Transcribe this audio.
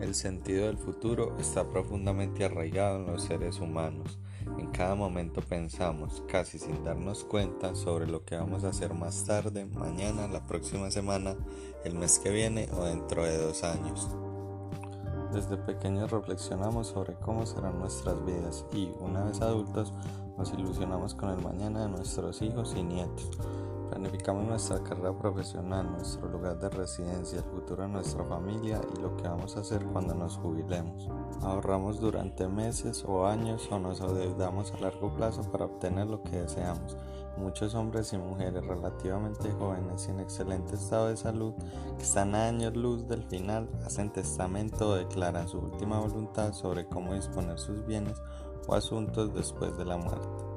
El sentido del futuro está profundamente arraigado en los seres humanos. En cada momento pensamos, casi sin darnos cuenta, sobre lo que vamos a hacer más tarde, mañana, la próxima semana, el mes que viene o dentro de dos años. Desde pequeños reflexionamos sobre cómo serán nuestras vidas y, una vez adultos, nos ilusionamos con el mañana de nuestros hijos y nietos. Planificamos nuestra carrera profesional, nuestro lugar de residencia, el futuro de nuestra familia y lo que vamos a hacer cuando nos jubilemos. Ahorramos durante meses o años o nos endeudamos a largo plazo para obtener lo que deseamos. Muchos hombres y mujeres relativamente jóvenes y en excelente estado de salud, que están a años luz del final, hacen testamento o declaran su última voluntad sobre cómo disponer sus bienes o asuntos después de la muerte.